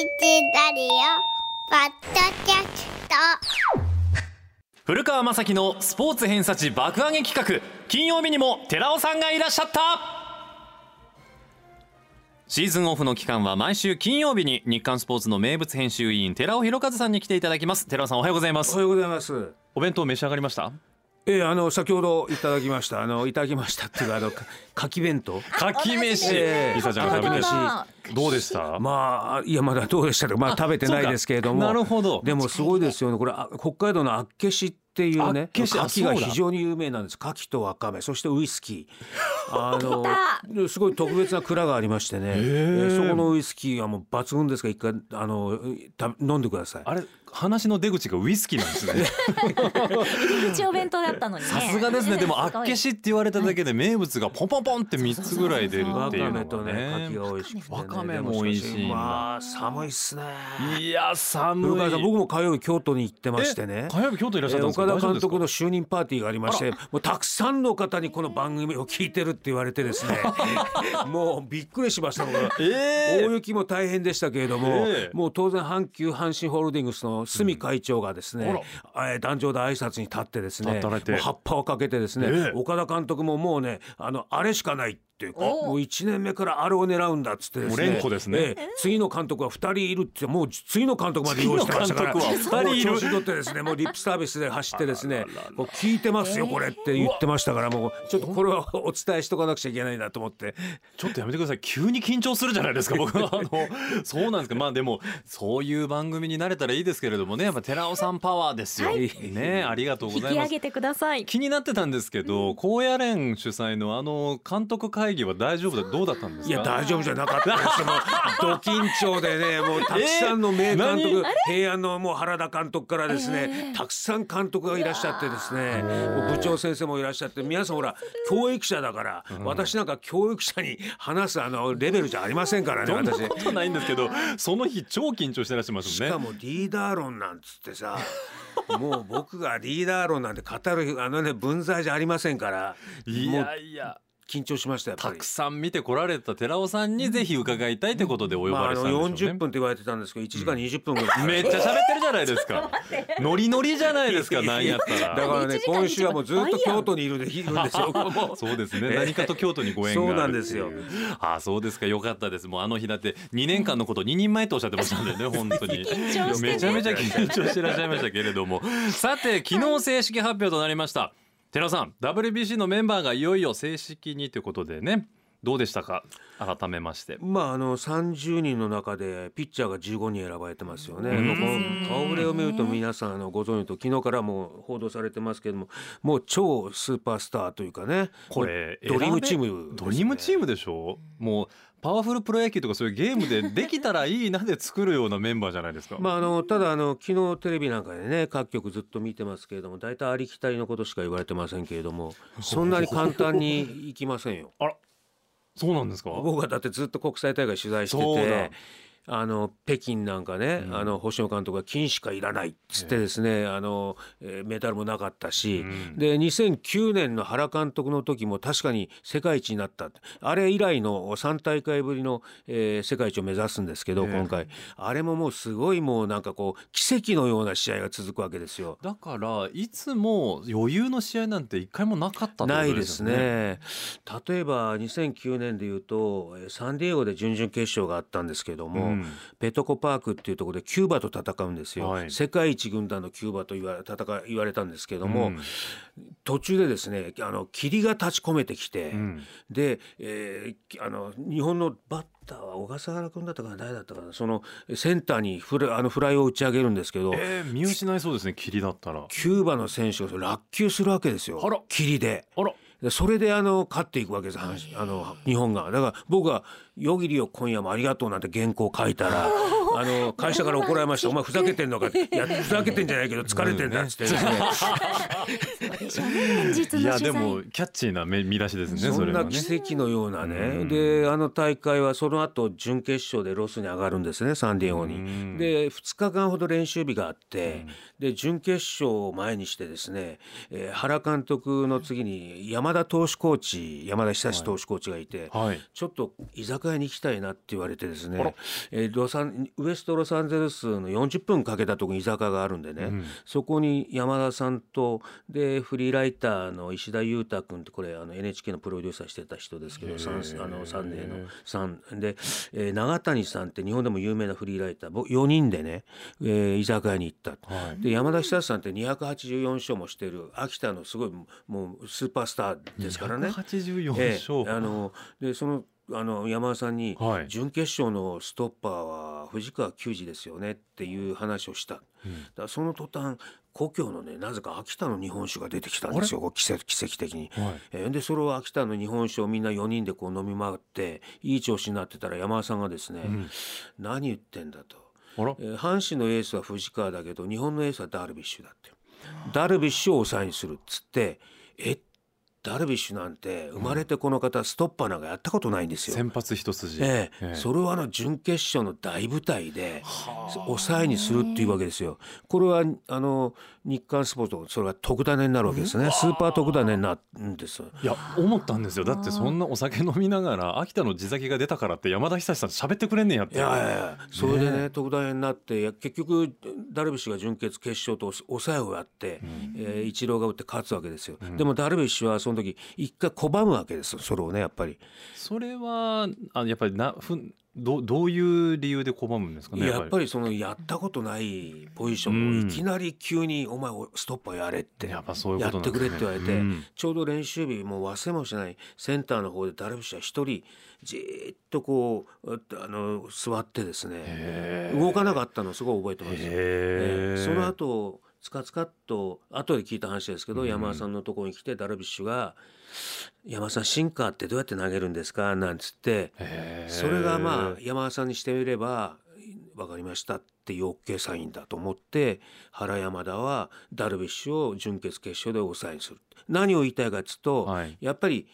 ラディオポッドキャスト。古川雅樹のスポーツ偏差値爆上げ企画。金曜日にも寺尾さんがいらっしゃった。シーズンオフの期間は毎週金曜日に日刊スポーツの名物編集委員寺尾博和さんに来ていただきます。寺尾さんおはようございます。おはようございます。お弁当召し上がりました？ええあの先ほどいただきました。あのいただきましたっていうかあのかかき弁当？かき飯ええリサちゃんが食べてかき飯どうでした？まあいやまだどうでしたか。まあ食べてないですけれども。なるほどでもすごいですよね。これあ北海道の厚岸っていうね、厚岸あ牡蠣がそうだ非常に有名なんです。牡蠣とわかめ、そしてウイスキー。あのすごい特別な蔵がありましてね。ええそこのウイスキーはもう抜群ですから一回あのた飲んでください。あれ話の出口がウイスキーなんですね。入り口お弁当だったのにね。さすがですね。でもあっけしって言われただけで名物がポンポンポンって3つぐらい出るわかっていうのめとねがね。わかめも美味しいまあ寒いっすね。いや寒い。僕も火曜日京都に行ってましてね。え火曜日京都いらっしゃったんです岡田監督の就任パーティーがありましてもうたくさんの方にこの番組を聞いてるって言われてですね。もうびっくりしました。え大雪も大変でしたけれども、ええ。もう当然阪急阪神ホールディングスの住会長がですね、うん。えー壇上で挨拶に立ってですね葉っぱをかけてですね、ええ。岡田監督ももうねあのあれしかないっておもう1年目からあれを狙うんだっつってですね。もう連呼ですね。ええ。次の監督は2人いるってもう次の監督まで用意してましたから次の監督は二人いるもう調子乗ってですねもうリップサービスで走ってですねこう聞いてますよこれって言ってましたからもうちょっとこれはお伝えしとかなくちゃいけないなと思って。ちょっとやめてください。急に緊張するじゃないですか僕は。あのそうなんですか。まあでもそういう番組になれたらいいですけれどもね。やっぱ寺尾さんパワーですよ、ねありがとうご引ざいます。き上げてください。気になってたんですけど高野連主催のあの監督会議は大丈夫だどうだったんですか？いや大丈夫じゃなかった。ですよも緊張でね もうたくさんの名監督、平安のもう原田監督からですね、たくさん監督がいらっしゃってですね部長先生もいらっしゃって皆さんほら教育者だから、私なんか教育者に話すあのレベルじゃありませんからねそんな私。ことないんですけどその日超緊張してらっしゃいますもんね。しかもリーダー論なんつってさ もう僕がリーダー論なんて語るあのね文在じゃありませんから。いやいや緊張しましたやっぱりたく。さん見てこられた寺尾さんにぜひ伺いたいということでお呼ばれしたのんでしょうね40分って言われてたんですけど1時間20分ぐらい、めっちゃ喋ってるじゃないですか。ノリノリじゃないですか。なんやっただら。からね今週はもうずっと京都にいるでいるんですよ。そうですね。何かと京都にご縁があるそうなんですよっていう。ああ、そうですか。よかったです。もうあの日だって2年間のこと2人前とおっしゃってましたんでね、本当に。緊張してねめちゃめちゃ緊張してらっしゃいましたけれども。さて、昨日正式発表となりました。寺尾さん、WBC のメンバーがいよいよ正式にということでね。どうでしたか？改めまして。まああの30人の中でピッチャーが15人選ばれてますよね。顔ぶれを見ると皆さんあのご存知と昨日からもう報道されてますけれどももう超スーパースターというかねこれドリームチームですね、ドリームチームでしょ？もうパワフルプロ野球とかそういうゲームでできたらいいなで作るようなメンバーじゃないですか。まああのただあの昨日テレビなんかでね各局ずっと見てますけれども大体ありきたりのことしか言われてませんけれども そんなに簡単にいきませんよ。あらそうなんですか？僕はだってずっと国際大会取材してて。あの北京なんかね、うん。あの星野監督が金しかいらないっつってですね、あのえーメダルもなかったし、うん。で2009年の原監督の時も確かに世界一になった。あれ以来の3大会ぶりの、えー世界一を目指すんですけど、ええ。今回。あれももうすごいもうなんかこう奇跡のような試合が続くわけですよ。だからいつも余裕の試合なんて一回もなかったないでですよね。例えば2009年でいうとえーサンディエゴで準々決勝があったんですけども、うんペトコパークっていうところでキューバと戦うんですよ、はい。世界一軍団のキューバと言われ戦い言われたんですけども、うん。途中でですねあの霧が立ち込めてきて、うん。で、えーあの日本のバッターは小笠原君だったかな誰だったかなそのセンターにフラあのフライを打ち上げるんですけど、えー、見失いそうですね霧だったら。キューバの選手が落球するわけですよ。霧で。あら。でそれであの勝っていくわけですあの日本が。だから僕は「夜霧よ今夜もありがとう」なんて原稿書いたら あの会社から怒られました「お前ふざけてんのか」いやふざけてんじゃないけど疲れてんだ」っつっていやでもキャッチーな見見出しですねそんな。奇跡のようなね。うん。であの大会はその後準決勝でロスに上がるんですねサンディエゴに。うん。で2日間ほど練習日があってで準決勝を前にしてですね、えー原監督の次に山山田投手コーチ山田久志投手コーチがいて、はい。ちょっと居酒屋に行きたいなって言われてですね、えーロサンウエストロサンゼルスの40分かけたとこに居酒屋があるんでね、うん。そこに山田さんとでフリーライターの石田裕太君ってこれあの NHK のプロデューサーしてた人ですけどあのサンデーのサンで、えー長谷さんって日本でも有名なフリーライター4人でね、えー居酒屋に行った。はい。で山田久志さんって284勝もしてる秋田のすごいもうスーパースターですからね。184え勝、えあのでそのあの山田さんに、はい準決勝のストッパーは藤川球児ですよねっていう話をした。だからその途端故郷のねなぜか秋田の日本酒が出てきたんですよ奇跡奇跡的に。はいえーでそれを秋田の日本酒をみんな4人でこう飲み回っていい調子になってたら山田さんがですね、ん何言ってんだと。えー阪神のエースは藤川だけど日本のエースはダルビッシュだってダルビッシュを抑えにするっつってえダルビッシュなんて生まれてこの方ストッパーなんかやったことないんですよ。先発一筋、ええ。ええ。それをあの準決勝の大舞台で抑えにするっていうわけですよ。これはあの日刊スポーツそれが特ダネになるわけですね。スーパー特ダネになるんです。いや思ったんですよ。だってそんなお酒飲みながら秋田の地酒が出たからって山田久志さん喋ってくれんねんやって。いやいやいやそれでね特大になって結局ダルビッシュが準決決勝と抑えをやって、えーイチローが打って勝つわけですよ、でもダルビッシュはその時一回拒むわけですよそれをねやっぱり、それはあやっぱりなふんどどういう理由で拒むんですかねやっぱり。そのやったことないポジションをいきなり急に「お前ストッパーやれ」ってやっぱそういうやってくれって言われて、うん。ちょうど練習日もう忘れもしないセンターの方でダルビッシュは一人じーっとこうあの座ってですね動かなかったのすごい覚えてます。その後つかつかっと後で聞いた話ですけど、うん山田さんのところに来てダルビッシュが「山田さんシンカーってどうやって投げるんですか?」なんつってそれがまあ山田さんにしてみれば「分かりました」っていう OK サインだと思って原山田はダルビッシュを準決決勝で抑えにする。何を言いたいかっつうと、はいやっぱり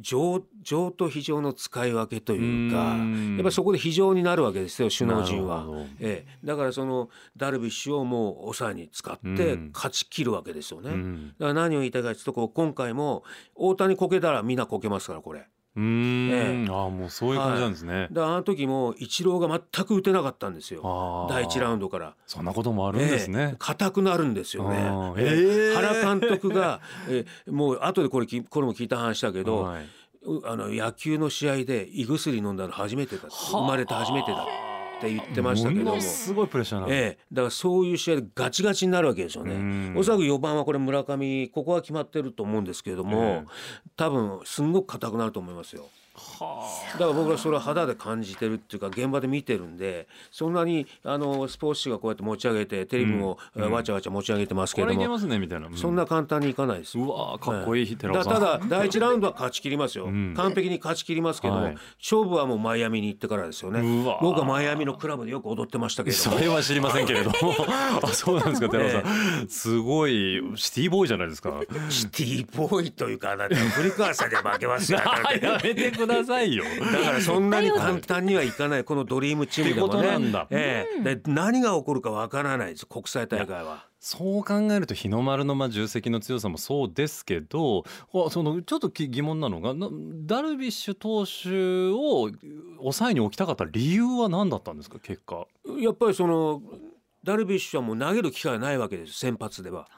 上上と非常の使い分けというかうんやっぱりそこで非常になるわけですよ首脳陣は。ええ、だからそのダルビッシュをもう抑えに使ってうん勝ち切るわけですよね。うんだから何を言いたいかというとこう今回も大谷こけたらみんなこけますからこれ。うーん、ええ。ああもうそういう感じなんですね、だからあの時もイチローが全く打てなかったんですよ。第一ラウンドから。そんなこともあるんですえね。え、硬くなるんですよね。ええ。へえ。原監督が、ええもう後でこれきこれも聞いた話だけど、はい、うあの野球の試合で胃薬飲んだの初めてだ。生まれて初めてだ。って言ってましたけども。すごいプレッシャーなの、ええ、だからそういう試合でガチガチになるわけですようねん。おそらく4番はこれ村上ここは決まってると思うんですけれども、ええ多分すんごく硬くなると思いますよ。はだから僕はそれは肌で感じてるっていうか現場で見てるんでそんなにあのスポーツ紙がこうやって持ち上げてテレビもえーわちゃわちゃ持ち上げてますけれども、そんな簡単にいかないです。よ。うわーかっこいい寺尾さん、だただ第一ラウンドは勝ち切りますよ、ん。完璧に勝ち切りますけども、はい。勝負はもうマイアミに行ってからですよね。僕はマイアミのクラブでよく踊ってましたけれども。それは知りませんけれども。あそうなんですか寺尾さん、すごいシティボーイじゃないですか。シティボーイというかあなた古川さんで負けますよ。やめてくださいよ。だからそんなに簡単にはいかないこのドリームチームでもってことなんだ。ね、え。えで何が起こるかわからないです国際大会は。そう考えると日の丸のまあ重責の強さもそうですけどあそのちょっとき疑問なのがなダルビッシュ投手を抑えに置きたかった理由は何だったんですか結果。やっぱりそのダルビッシュはもう投げる機会がないわけです先発では。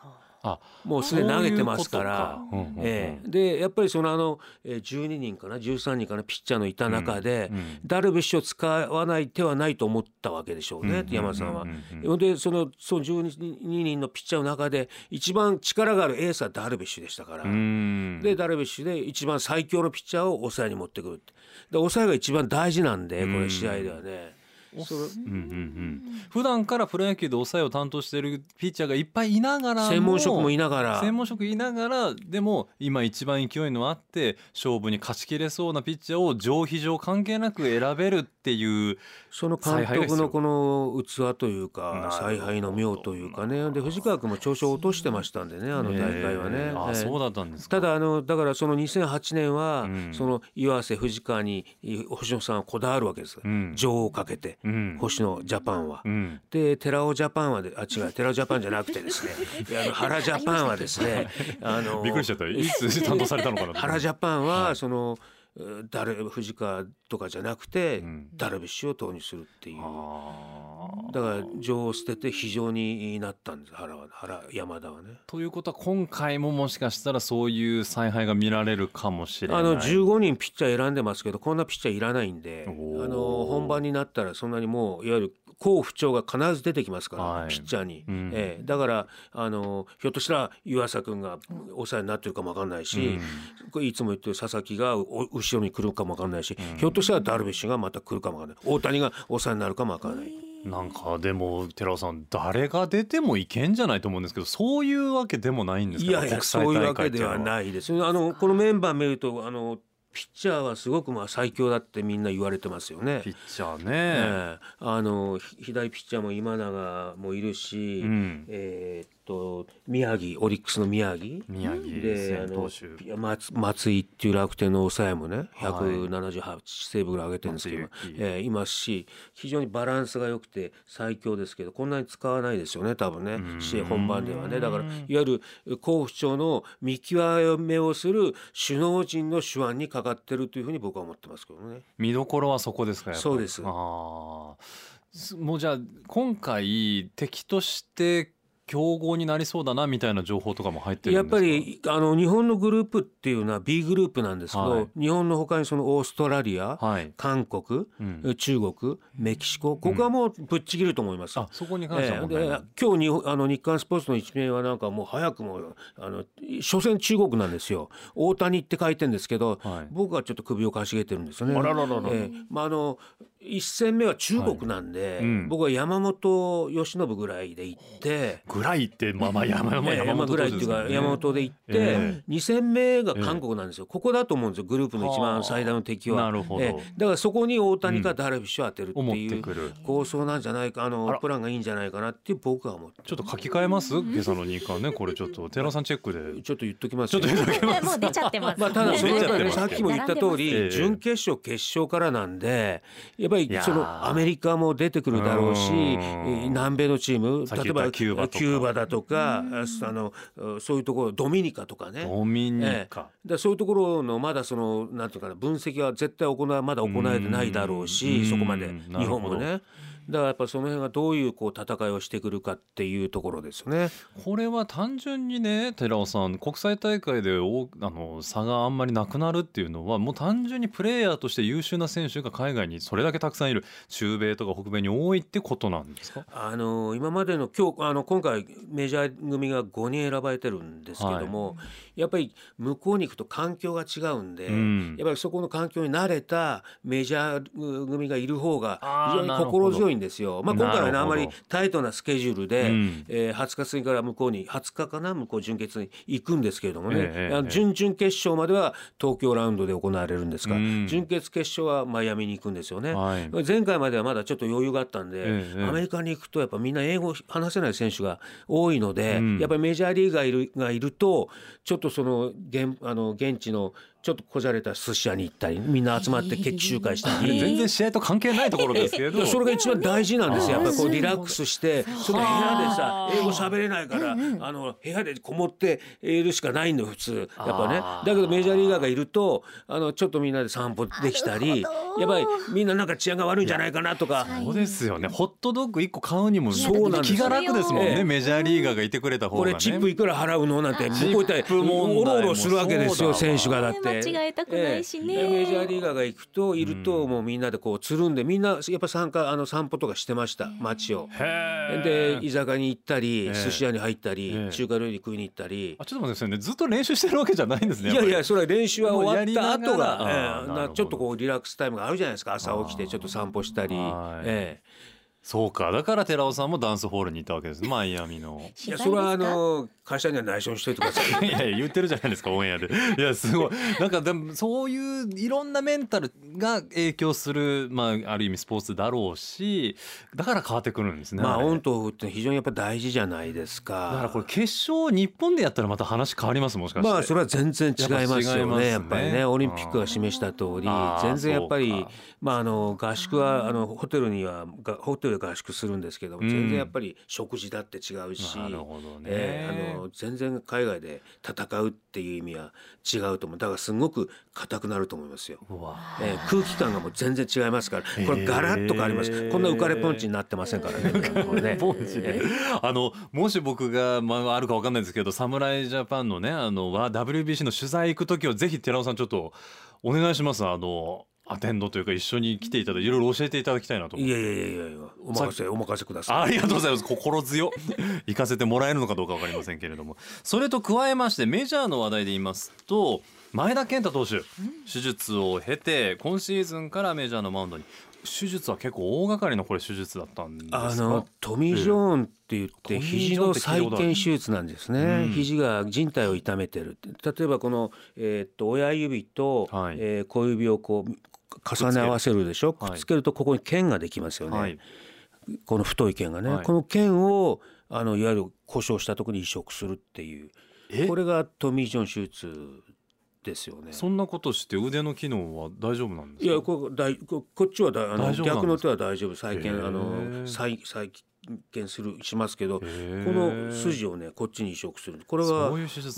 あもうすでに投げてますから。ええ。でやっぱりそのあのえー12人かな？13人かな？ピッチャーのいた中で、うんうんダルビッシュを使わない手はないと思ったわけでしょうね、うん山田さんは。でそのその12人のピッチャーの中で一番力があるエースはダルビッシュでしたから。うん。でダルビッシュで一番最強のピッチャーを抑えに持ってくるって。で抑えが一番大事なんでこれ試合ではね。それうんうんうん。普段からプロ野球で抑えを担当しているピッチャーがいっぱいいながらも専門職もいながら。専門職いながらでも今一番勢いのあって勝負に勝ちきれそうなピッチャーを上非上関係なく選べるっていうその監督のこの器というか采配の妙というかね。で藤川君も調子を落としてましたんでねあの大会はね。えーあええ。そうだったんですか。ただあのだからその2008年は、うん。その岩瀬藤川にい星野さんはこだわるわけです、うん。情をかけてうん。星野ジャパンは。うん。で寺尾ジャパンはであ違う寺尾ジャパンじゃなくてですね。あの原ジャパンはですねあのびっくりしちゃった。いつ担当されたのかなと原ジャパンはその、えー誰藤川とかじゃなくて、うん。ダルビッシュを投入するっていう。だから情を捨てて非常になったんです原は原山田はね。ということは今回ももしかしたらそういう采配が見られるかもしれない。あの15人ピッチャー選んでますけどこんなピッチャーいらないんであの本番になったらそんなにもういわゆる好不調が必ず出てきますから、はい。ピッチャーに、うん。ええ。だからあのひょっとしたら湯浅君が抑えになってるかもわかんないし、これいつも言ってる佐々木がお後ろに来るかもわかんないし、ひょっとしたらダルビッシュがまた来るかもわかんない。大谷が抑えになるかもわかんない。なんかでも寺尾さん誰が出てもいけんじゃないと思うんですけどそういうわけでもないんですか？いやいやそういうわけではいないです。あのこのメンバー見るとあのピッチャーはすごくまあ最強だってみんな言われてますよね。ピ。ッチャーね、ええ。あのひ左ピッチャーも今永もいるし、うん。えーっと宮城オリックスの宮城。宮城で松松井っていう楽天の抑えもねはい。178セーブぐらい上げてるんですけど、松井裕樹ええいますし非常にバランスが良くて最強ですけどこんなに使わないですよね多分ねん。試合本番ではね。だからいわゆる甲府町の見極めをする首脳陣の手腕にかかってるというふうに僕は思ってますけどね。見どころはそこですかそうです。あもうじゃあ今回敵として競合になりそうだなみたいな情報とかも入ってるやっんですか？ぱりあの日本のグループっていうのは B グループなんですけど、はい。日本の他にそのオーストラリア、はい、韓国、うん、中国メキシコここはもうぶっちぎると思います。あそこに関しては？問題ない。今日日本あの日刊スポーツの一面はなんかもう早くもあの所詮中国なんですよ。大谷って書いてるんですけど、はい。僕はちょっと首をかしげてるんですよね。あらららら。ええ。まああの一戦目は中国なんで、いうん。僕は山本由伸ぐらいで行って。ぐらいってまあまあ山山 ええ山本山ぐらいっていうか山本で行って、え2戦目が韓国なんですよ、ここだと思うんですよ。グループの一番最大の敵は。なるほど、ええ。だからそこに大谷かダルビッシュを当てるっていうてくる。構想なんじゃないかあのプランがいいんじゃないかなって僕は思ってちょっと書き換えます？今朝の日刊ね。これちょっと寺尾さんチェックで。ちょっと言っときますちょっと言っときます。もう出ちゃってます。まあ、ただそれはねさっきも言った通り、ええ。準決勝決勝からなんでやっぱりいやー。そのアメリカも出てくるだろうし南米のチーム例えばキューバだとかあのそういうところドミニカとかね。ドミニええ。カ、でそういうところのまだそのなんていうかな分析は絶対行わまだ行われてないだろううん。しそこまで。うん。日本もねだからやっぱその辺がどういうこう戦いをしてくるかっていうところですよね。これは単純にね寺尾さん国際大会でおあの差があんまりなくなるっていうのはもう単純にプレーヤーとして優秀な選手が海外にそれだけたくさんいる。中米とか北米に多いってことなんですか？あの今までの今日あの今回メジャー組が5人選ばれてるんですけども、やっぱり向こうに行くと環境が違うんで、うん。やっぱりそこの環境に慣れたメジャー組がいる方が非常に心強いんですよ。まあ、今回はねあまりタイトなスケジュールで、うん。えー20日過ぎから向こうに20日かな向こう準決に行くんですけれどもね、ええあの準々決勝までは東京ラウンドで行われるんですが、うん。準決決勝はマイアミに行くんですよね。はい。前回まではまだちょっと余裕があったんで、ええアメリカに行くとやっぱみんな英語話せない選手が多いので、うん。やっぱりメジャーリーガーいるがいるとちょっとその現あの現地のちょっとこじゃれた寿司屋に行ったりみんな集まって決起集会したり。全然試合と関係ないところですけど。それが一番大事なんですよ。やっぱりこうリラックスして、その部屋でさ、英語喋れないから、あの部屋でこもっているしかないの普通。やっぱね。だけどメジャーリーガーがいると、あのちょっとみんなで散歩できたり、やっぱりみんななんか治安が悪いんじゃないかなとか。そうですよね。ホットドッグ1個買うにもそうなんですよ。気が楽ですもんね、ええ。メジャーリーガーがいてくれた方がね。これチップいくら払うのなんて向こう行ったらおろおろするわけですよ選手がだって間違えたくないしね。ええ。メジャーリーガーが行くといるともうみんなでこうつるんでみんなやっぱ参加あの散歩とかしてました街を。へで居酒屋に行ったりええ。寿司屋に入ったりええ。中華料理食いに行ったり。あちょっと待ってくださいね。ずっと練習してるわけじゃないんですねいやいやそれは練習は終わった後がえーちょっとこうリラックスタイムがあるじゃないですか。朝起きてちょっと散歩したり。はい。ええそうか。だから寺尾さんもダンスホールに行ったわけですね。マイアミの。いやそれはあの会社には内緒にしといてください。いやいや言ってるじゃないですかオンエアで。いやすごい。なんかでもそういういろんなメンタルが影響する、まあ、ある意味スポーツだろうしだから変わってくるんですね。まあれオンとオフって非常にやっぱ大事じゃないですか。だからこれ決勝日本でやったらまた話変わりますもしかして。まあそれは全然違いますよね。ね。やっぱりねオリンピックが示した通り全然やっぱりまああの合宿はあのホテルにはがホテルで合宿するんですけどうん。全然やっぱり食事だって違うし、なるほどね、えーあの全然海外で戦うっていう意味は違うと思う。だからすごく硬くなると思いますよ。えー空気感がもう全然違いますから。これガラッと変わります、へーこんな浮かれポンチになってませんからね。ね。あのもし僕が、まあ、あるかわかんないですけど侍ジャパンのねあのわ WBC の取材行く時はぜひ寺尾さんちょっとお願いします。あのアテンドというか一緒に来ていただいていろいろ教えていただきたいなと思いやいやいやいやお任せお任せください。ありがとうございます。心強 行かせてもらえるのかどうかわかりませんけれども。それと加えましてメジャーの話題で言いますと前田健太投手手術を経て今シーズンからメジャーのマウンドに。手術は結構大掛かりなこれ手術だったんですか？あのトミー・ジョーンって言ってええ肘の再建手術なんですね、うん。肘が靭帯を痛めてる例えばこの、えーっと親指と、はい。えー小指をこう重ね合わせるでしょ？くっつけくっつけるとここに腱ができますよね、はい。この太い腱がね、はい。この腱をあのいわゆる故障したところに移植するっていう。え？これがトミー・ジョン手術ですよね。そんなことして腕の機能は大丈夫なんですか？いやこ大ここっちはだあの逆の手は大丈夫。再建あの再再建するしますけどこの筋をねこっちに移植する。これは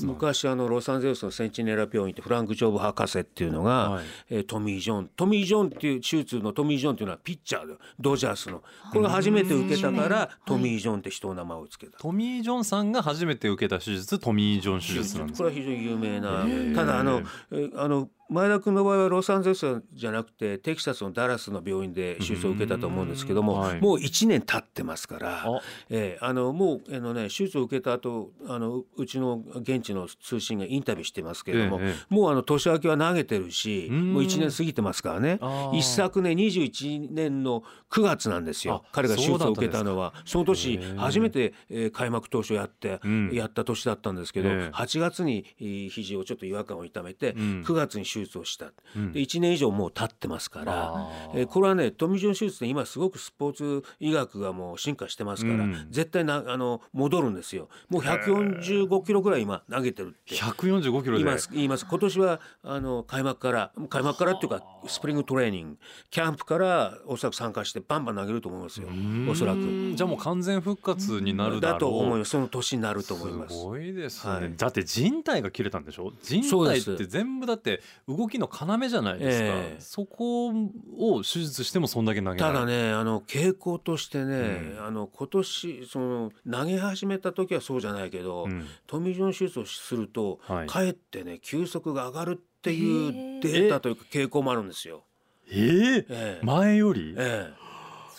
昔あのロサンゼルスのセンチネラ病院ってフランク・ジョブ博士っていうのが、はい。えートミー・ジョントミー・ジョンっていう手術のトミー・ジョンっていうのはピッチャーでドジャースの。これが初めて受けたからトミー・ジョンって人の名前をつけた。トミー・ジョンさんが初めて受けた手術トミー・ジョン手術なんですこれは非常に有名な。ー。ただあのえあの前田君の場合はロサンゼルスじゃなくてテキサスのダラスの病院で手術を受けたと思うんですけども、うんはい。もう1年経ってますからあ、ええあのもうあの、ね、手術を受けた後あのうちの現地の通信がインタビューしてますけれども、ええもうあの年明けは投げてるしうん。もう1年過ぎてますからね。一昨年21年の9月なんですよあ彼が手術を受けたのは。その年初めて、えー開幕投手をやって、うん。やった年だったんですけど、ええ。8月にえー肘をちょっと違和感を痛めて、うん。9月に手術をした、うん。で1年以上もう経ってますからえーこれはねトミー・ジョン手術って今すごくスポーツ医学がもう進化してますから、うん。絶対なあの戻るんですよ。もう145キロぐらい今投げてるって。145キロで。言います言います。今年はあの開幕から開幕からっていうかスプリングトレーニング。キャンプからおそらく参加してバンバン投げると思いますよ。おそらく。じゃあもう完全復活になるだろう。だと思います。その年になると思います。すごいですね、はい。だって人体が切れたんでしょ？人体って全部だって動きの要じゃないですか、ええ。そこを手術してもそんだけ投げただねあの傾向としてね、あの今年その投げ始めた時はそうじゃないけど、うん。トミー・ジョン手術をすると、はい。かえってね球速が上がるっていうデータというか傾向もあるんですよ。えー。ええ。前より、えそれは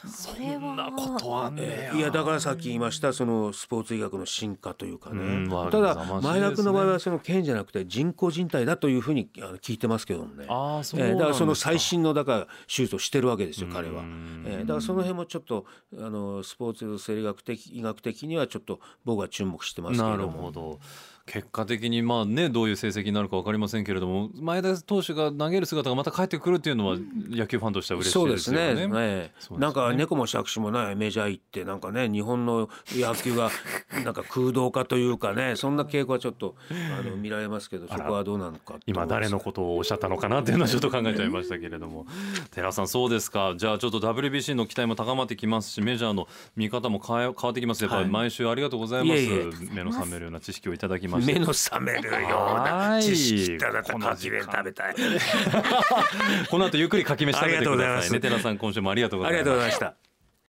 そんなことあんねいやだからさっき言いましたそのスポーツ医学の進化というかね、うんまあただ前田君の場合はその腱じゃなくて人工人体だというふうに聞いてますけどもね。ああそうええなんですか、だからその最新のだから手術をしてるわけですよ彼は。うん。ええだからその辺もちょっとあのスポーツ生理学的医学的にはちょっと僕は注目してますけれなるども。ほど結果的にまあねどういう成績になるか分かりませんけれども前田投手が投げる姿がまた帰ってくるっていうのは野球ファンとしては嬉しいですね。そうですね。なんか猫も借子もないメジャー行ってなんかね日本の野球が なんか空洞化というかねそんな傾向はちょっとあの見られますけどそこはどうなのか今誰のことをおっしゃったのかなっていうのはちょっと考えちゃいましたけれども。寺さんそうですか。じゃあちょっと WBC の期待も高まってきますしメジャーの見方も変え変わってきます。やっぱりはい。毎週ありがとうございます、いえいえ。目の覚めるような知識をいただきまして目の覚めるようはない。知識だったかきで食べたい。この後ゆっくりかき飯食べてくださいね。寺さん今週もありがとうございました。